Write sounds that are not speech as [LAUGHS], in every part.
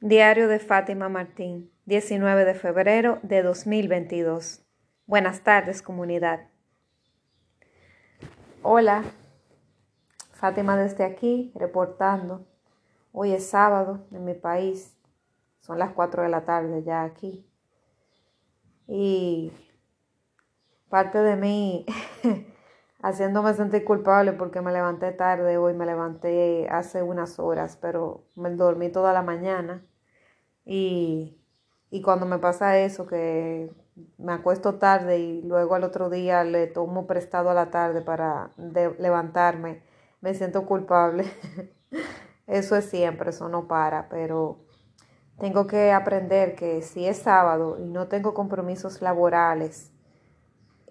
Diario de Fátima Martín, 19 de febrero de 2022. Buenas tardes, comunidad. Hola, Fátima desde aquí, reportando. Hoy es sábado en mi país. Son las 4 de la tarde ya aquí. Y parte de mí [LAUGHS] haciéndome sentir culpable porque me levanté tarde hoy, me levanté hace unas horas, pero me dormí toda la mañana. Y, y cuando me pasa eso, que me acuesto tarde y luego al otro día le tomo prestado a la tarde para levantarme, me siento culpable. [LAUGHS] eso es siempre, eso no para, pero tengo que aprender que si es sábado y no tengo compromisos laborales,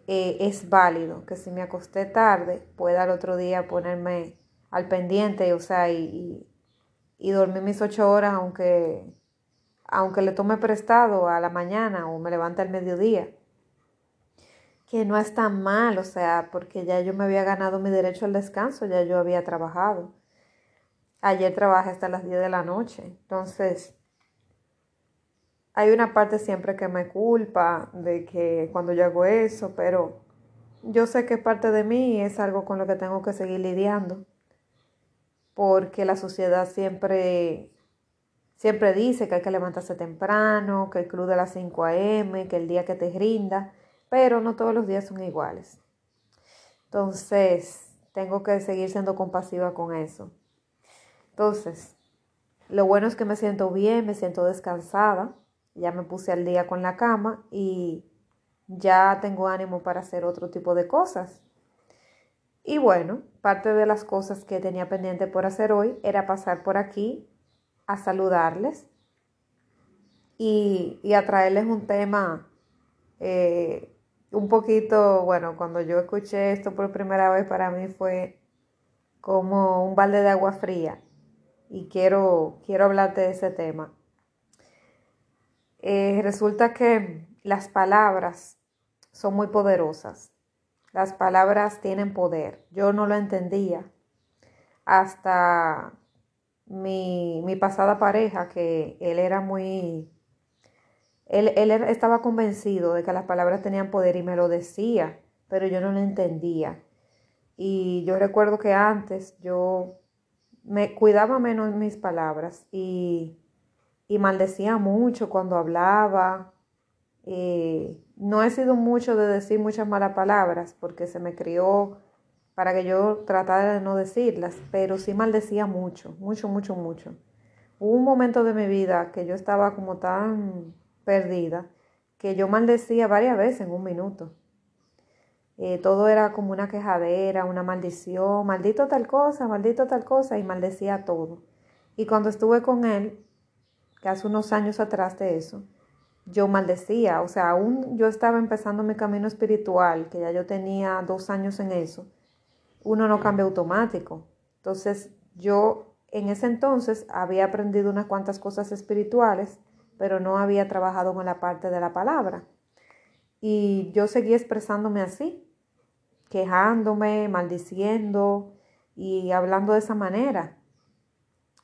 eh, es válido que si me acosté tarde, pueda al otro día ponerme al pendiente, o sea, y, y, dormir mis ocho horas, aunque, aunque le tome prestado a la mañana o me levante al mediodía. Que no es tan mal, o sea, porque ya yo me había ganado mi derecho al descanso, ya yo había trabajado. Ayer trabajé hasta las 10 de la noche, entonces hay una parte siempre que me culpa de que cuando yo hago eso, pero yo sé que parte de mí es algo con lo que tengo que seguir lidiando, porque la sociedad siempre siempre dice que hay que levantarse temprano, que el club de las 5 a.m., que el día que te rinda, pero no todos los días son iguales. Entonces, tengo que seguir siendo compasiva con eso. Entonces, lo bueno es que me siento bien, me siento descansada ya me puse al día con la cama y ya tengo ánimo para hacer otro tipo de cosas. Y bueno, parte de las cosas que tenía pendiente por hacer hoy era pasar por aquí a saludarles y, a traerles un tema eh, un poquito, bueno, cuando yo escuché esto por primera vez para mí fue como un balde de agua fría y quiero, quiero hablarte de ese tema. Eh, resulta que las palabras son muy poderosas. Las palabras tienen poder. Yo no lo entendía hasta mi, mi pasada pareja, que él era muy... Él, él estaba convencido de que las palabras tenían poder y me lo decía, pero yo no lo entendía. Y yo recuerdo que antes yo me cuidaba menos mis palabras y y maldecía mucho cuando hablaba. Eh, no he sido mucho de decir muchas malas palabras porque se me crió para que yo tratara de no decirlas, pero sí maldecía mucho, mucho, mucho, mucho. Hubo un momento de mi vida que yo estaba como tan perdida que yo maldecía varias veces en un minuto. Eh, todo era como una quejadera, una maldición, maldito tal cosa, maldito tal cosa, y maldecía todo. Y cuando estuve con él, hace unos años atrás de eso, yo maldecía, o sea, aún yo estaba empezando mi camino espiritual, que ya yo tenía dos años en eso, uno no cambia automático. Entonces, yo en ese entonces había aprendido unas cuantas cosas espirituales, pero no había trabajado con la parte de la palabra. Y yo seguía expresándome así, quejándome, maldiciendo y hablando de esa manera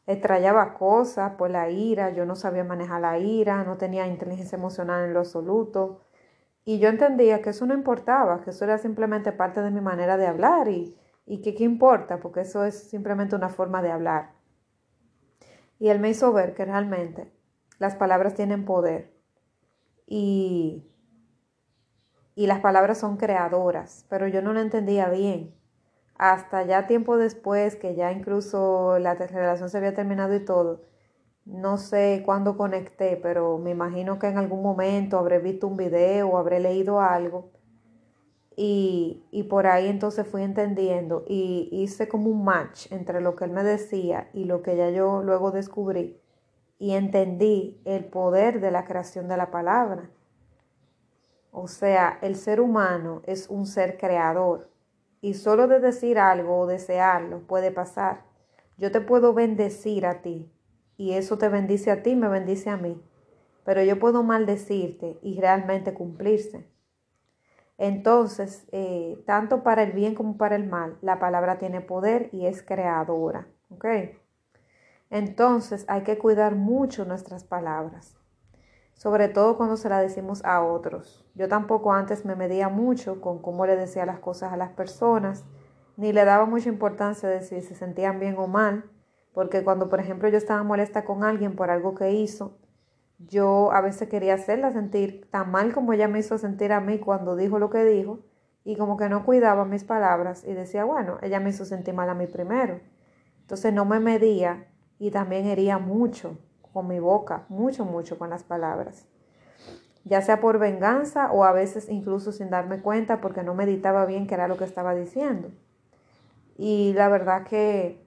extrañaba cosas por la ira, yo no sabía manejar la ira, no tenía inteligencia emocional en lo absoluto. Y yo entendía que eso no importaba, que eso era simplemente parte de mi manera de hablar y, y qué importa, porque eso es simplemente una forma de hablar. Y él me hizo ver que realmente las palabras tienen poder y, y las palabras son creadoras, pero yo no lo entendía bien hasta ya tiempo después, que ya incluso la relación se había terminado y todo, no sé cuándo conecté, pero me imagino que en algún momento habré visto un video o habré leído algo. Y, y por ahí entonces fui entendiendo y hice como un match entre lo que él me decía y lo que ya yo luego descubrí y entendí el poder de la creación de la palabra. O sea, el ser humano es un ser creador y solo de decir algo o desearlo puede pasar. Yo te puedo bendecir a ti y eso te bendice a ti, me bendice a mí. Pero yo puedo maldecirte y realmente cumplirse. Entonces, eh, tanto para el bien como para el mal, la palabra tiene poder y es creadora. ¿Ok? Entonces hay que cuidar mucho nuestras palabras, sobre todo cuando se las decimos a otros. Yo tampoco antes me medía mucho con cómo le decía las cosas a las personas, ni le daba mucha importancia de si se sentían bien o mal, porque cuando por ejemplo yo estaba molesta con alguien por algo que hizo, yo a veces quería hacerla sentir tan mal como ella me hizo sentir a mí cuando dijo lo que dijo, y como que no cuidaba mis palabras y decía, bueno, ella me hizo sentir mal a mí primero. Entonces no me medía y también hería mucho con mi boca, mucho, mucho con las palabras. Ya sea por venganza o a veces incluso sin darme cuenta porque no meditaba bien qué era lo que estaba diciendo. Y la verdad que,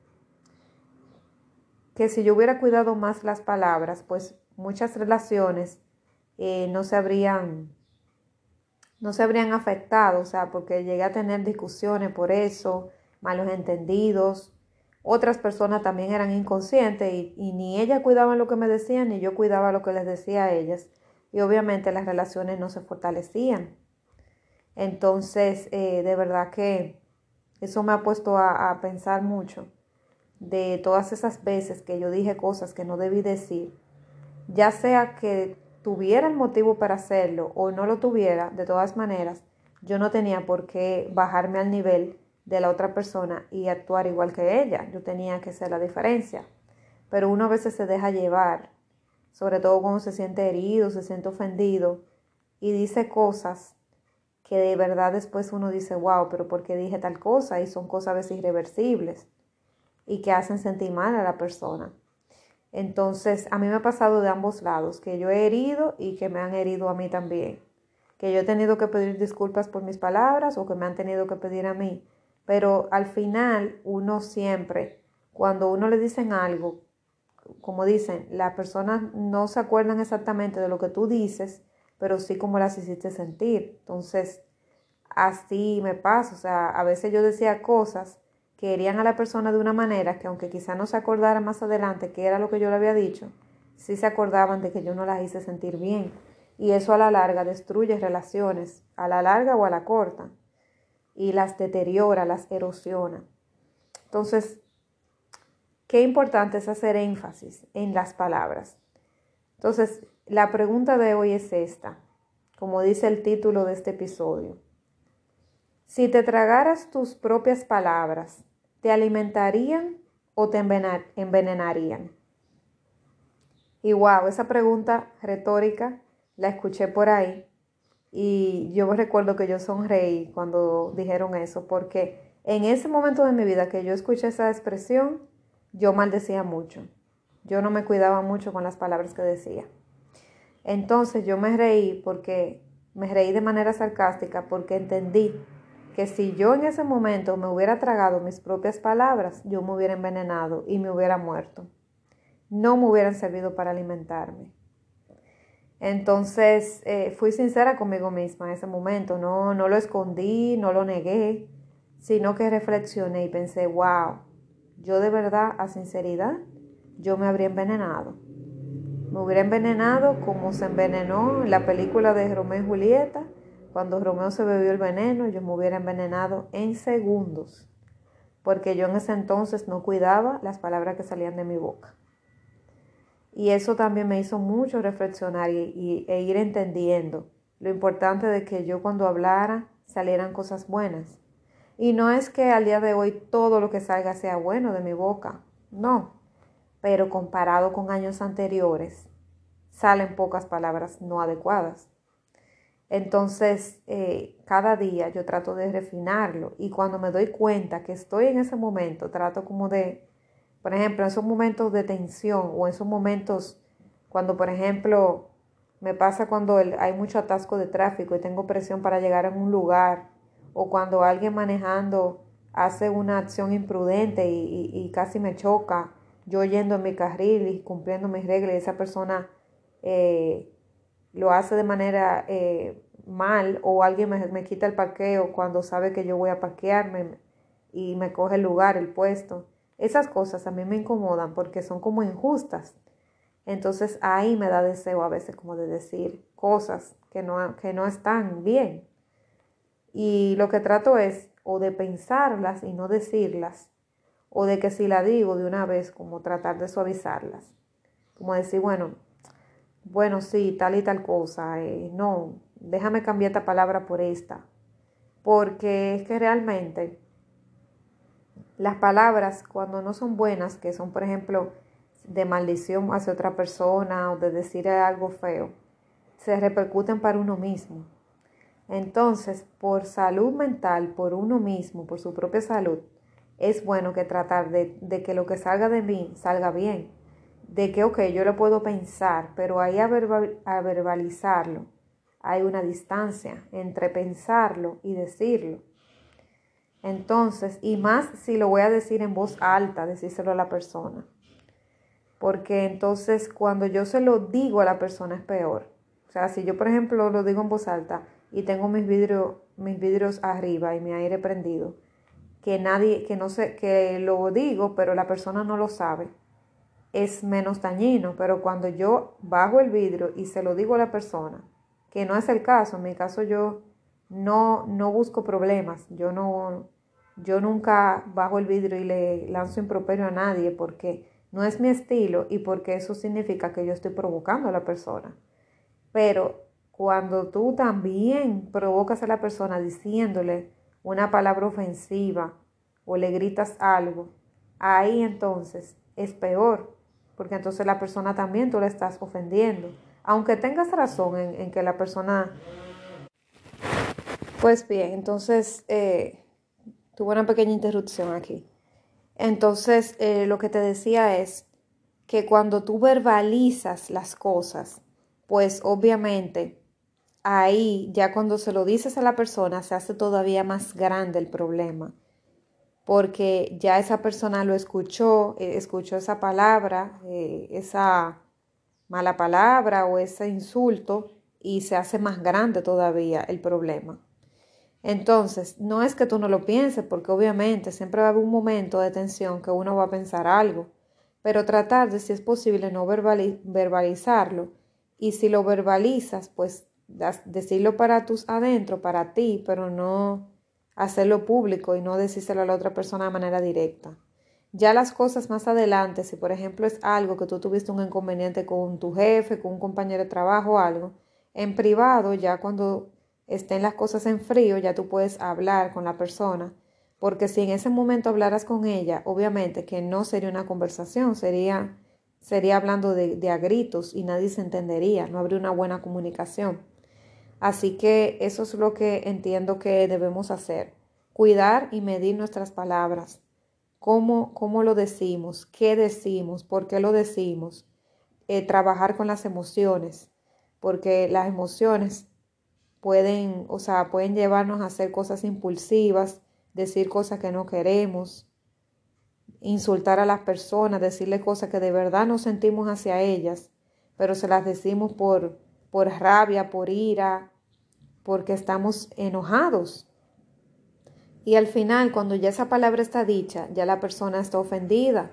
que si yo hubiera cuidado más las palabras, pues muchas relaciones eh, no se habrían no se habrían afectado, o sea, porque llegué a tener discusiones por eso, malos entendidos. Otras personas también eran inconscientes y, ni ellas cuidaban lo que me decían, ni yo cuidaba lo que les decía a ellas. Y obviamente las relaciones no se fortalecían. Entonces, eh, de verdad que eso me ha puesto a, a pensar mucho de todas esas veces que yo dije cosas que no debí decir, ya sea que tuviera el motivo para hacerlo o no lo tuviera, de todas maneras, yo no tenía por qué bajarme al nivel de la otra persona y actuar igual que ella. Yo tenía que ser la diferencia. Pero uno a veces se deja llevar, sobre todo cuando se siente herido, se siente ofendido y dice cosas que de verdad después uno dice, wow, pero ¿por qué dije tal cosa? Y son cosas a veces irreversibles y que hacen sentir mal a la persona. Entonces, a mí me ha pasado de ambos lados, que yo he herido y que me han herido a mí también. Que yo he tenido que pedir disculpas por mis palabras o que me han tenido que pedir a mí. Pero al final, uno siempre, cuando uno le dicen algo, como dicen, las personas no se acuerdan exactamente de lo que tú dices, pero sí como las hiciste sentir. Entonces, así me pasa. O sea, a veces yo decía cosas querían a la persona de una manera que aunque quizá no se acordara más adelante que era lo que yo le había dicho, sí se acordaban de que yo no las hice sentir bien. Y eso a la larga destruye relaciones, a la larga o a la corta, y las deteriora, las erosiona. Entonces, qué importante es hacer énfasis en las palabras. Entonces, la pregunta de hoy es esta, como dice el título de este episodio. Si te tragaras tus propias palabras, ¿te alimentarían o te envenenarían? Y wow, esa pregunta retórica la escuché por ahí y yo recuerdo que yo sonreí cuando dijeron eso, porque en ese momento de mi vida que yo escuché esa expresión, yo maldecía mucho. Yo no me cuidaba mucho con las palabras que decía. Entonces yo me reí porque me reí de manera sarcástica porque entendí que si yo en ese momento me hubiera tragado mis propias palabras, yo me hubiera envenenado y me hubiera muerto. No me hubieran servido para alimentarme. Entonces eh, fui sincera conmigo misma en ese momento, no, no lo escondí, no lo negué, sino que reflexioné y pensé, wow, yo de verdad, a sinceridad, yo me habría envenenado. Me hubiera envenenado como se envenenó en la película de Romeo y Julieta, cuando Romeo se bebió el veneno, yo me hubiera envenenado en segundos, porque yo en ese entonces no cuidaba las palabras que salían de mi boca. Y eso también me hizo mucho reflexionar y, e ir entendiendo lo importante de que yo cuando hablara salieran cosas buenas. Y no es que al día de hoy todo lo que salga sea bueno de mi boca, no, pero comparado con años anteriores, salen pocas palabras no adecuadas. Entonces, eh, cada día yo trato de refinarlo y cuando me doy cuenta que estoy en ese momento, trato como de, por ejemplo, en esos momentos de tensión o en esos momentos cuando, por ejemplo, me pasa cuando hay mucho atasco de tráfico y tengo presión para llegar a un lugar o cuando alguien manejando hace una acción imprudente y, casi me choca, yo yendo en mi carril y cumpliendo mis reglas y esa persona... Eh, lo hace de manera eh, mal o alguien me, quita el parqueo cuando sabe que yo voy a parquearme y me coge el lugar, el puesto. Esas cosas a mí me incomodan porque son como injustas. Entonces ahí me da deseo a veces como de decir cosas que no, que no están bien. Y lo que trato es o de pensarlas y no decirlas, o de que si la digo de una vez, como tratar de suavizarlas. Como decir, bueno, bueno, sí, tal y tal cosa, eh, no, déjame cambiar esta palabra por esta. Porque es que realmente las palabras cuando no son buenas, que son por ejemplo de maldición hacia otra persona o de decir algo feo, se repercuten para uno mismo. Entonces, por salud mental, por uno mismo, por su propia salud, es bueno que tratar de, de que lo que salga de mí salga bien. De que, ok, yo lo puedo pensar, pero ahí a, a verbalizarlo hay una distancia entre pensarlo y decirlo. Entonces, y más si lo voy a decir en voz alta, decírselo a la persona. Porque entonces cuando yo se lo digo a la persona es peor. O sea, si yo, por ejemplo, lo digo en voz alta y tengo mis vidrios, mis vidrios arriba y mi aire prendido, que nadie, que no sé, que lo digo, pero la persona no lo sabe, es menos dañino. Pero cuando yo bajo el vidrio y se lo digo a la persona, que no es el caso, en mi caso yo no, no busco problemas, yo no, yo nunca bajo el vidrio y le lanzo improperio a nadie porque no es mi estilo y porque eso significa que yo estoy provocando a la persona. Pero cuando tú también provocas a la persona diciéndole una palabra ofensiva o le gritas algo, ahí entonces es peor, porque entonces la persona también tú la estás ofendiendo. Aunque tengas razón en, que la persona... Pues bien, entonces eh, Tuve una pequeña interrupción aquí. Entonces, eh, lo que te decía es que cuando tú verbalizas las cosas, pues obviamente ahí ya cuando se lo dices a la persona se hace todavía más grande el problema, porque ya esa persona lo escuchó, eh, escuchó esa palabra, eh, esa mala palabra o ese insulto y se hace más grande todavía el problema. Entonces, no es que tú no lo pienses, porque obviamente siempre va a haber un momento de tensión que uno va a pensar algo, pero tratar de, si es posible, no verbalizarlo. Y si lo verbalizas, pues decirlo para tus adentro, para ti, pero no hacerlo público y no decírselo a la otra persona de manera directa. Ya las cosas más adelante, si por ejemplo es algo que tú tuviste un inconveniente con tu jefe, con un compañero de trabajo o algo, en privado, ya cuando estén las cosas en frío, ya tú puedes hablar con la persona, porque si en ese momento hablaras con ella, obviamente que no sería una conversación, sería, sería hablando de, de a gritos y nadie se entendería, no habría una buena comunicación. Así que eso es lo que entiendo que debemos hacer, cuidar y medir nuestras palabras, cómo, cómo lo decimos, qué decimos, por qué lo decimos, eh, trabajar con las emociones, porque las emociones pueden, o sea, pueden llevarnos a hacer cosas impulsivas, decir cosas que no queremos, insultar a las personas, decirle cosas que de verdad no sentimos hacia ellas, pero se las decimos por, por rabia, por ira, porque estamos enojados. Y al final, cuando ya esa palabra está dicha, ya la persona está ofendida.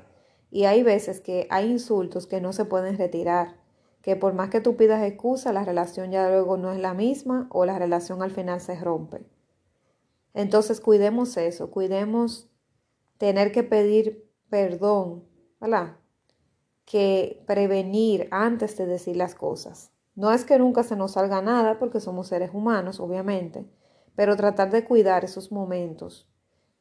Y hay veces que hay insultos que no se pueden retirar que por más que tú pidas excusa, la relación ya luego no es la misma o la relación al final se rompe. Entonces cuidemos eso, cuidemos tener que pedir perdón, ¿verdad? Que prevenir antes de decir las cosas. No es que nunca se nos salga nada porque somos seres humanos, obviamente, pero tratar de cuidar esos momentos,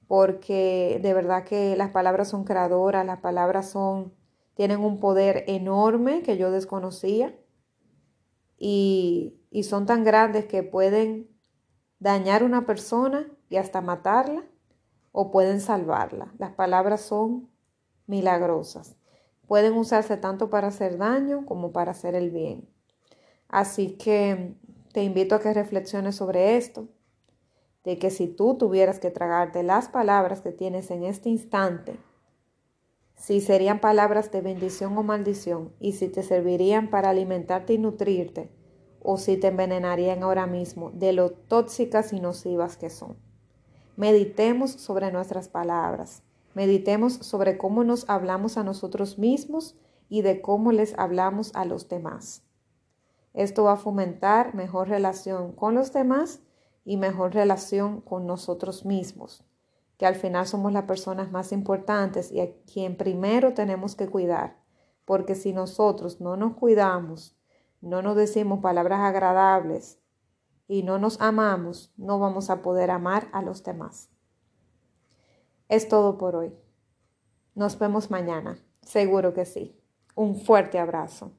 porque de verdad que las palabras son creadoras, las palabras son tienen un poder enorme que yo desconocía y, y son tan grandes que pueden dañar una persona y hasta matarla o pueden salvarla. Las palabras son milagrosas. Pueden usarse tanto para hacer daño como para hacer el bien. Así que te invito a que reflexiones sobre esto, de que si tú tuvieras que tragarte las palabras que tienes en este instante, si serían palabras de bendición o maldición, y si te servirían para alimentarte y nutrirte, o si te envenenarían ahora mismo de lo tóxicas y nocivas que son. Meditemos sobre nuestras palabras, meditemos sobre cómo nos hablamos a nosotros mismos y de cómo les hablamos a los demás. Esto va a fomentar mejor relación con los demás y mejor relación con nosotros mismos que al final somos las personas más importantes y a quien primero tenemos que cuidar. Porque si nosotros no nos cuidamos, no nos decimos palabras agradables y no nos amamos, no vamos a poder amar a los demás. Es todo por hoy. Nos vemos mañana. Seguro que sí. Un fuerte abrazo.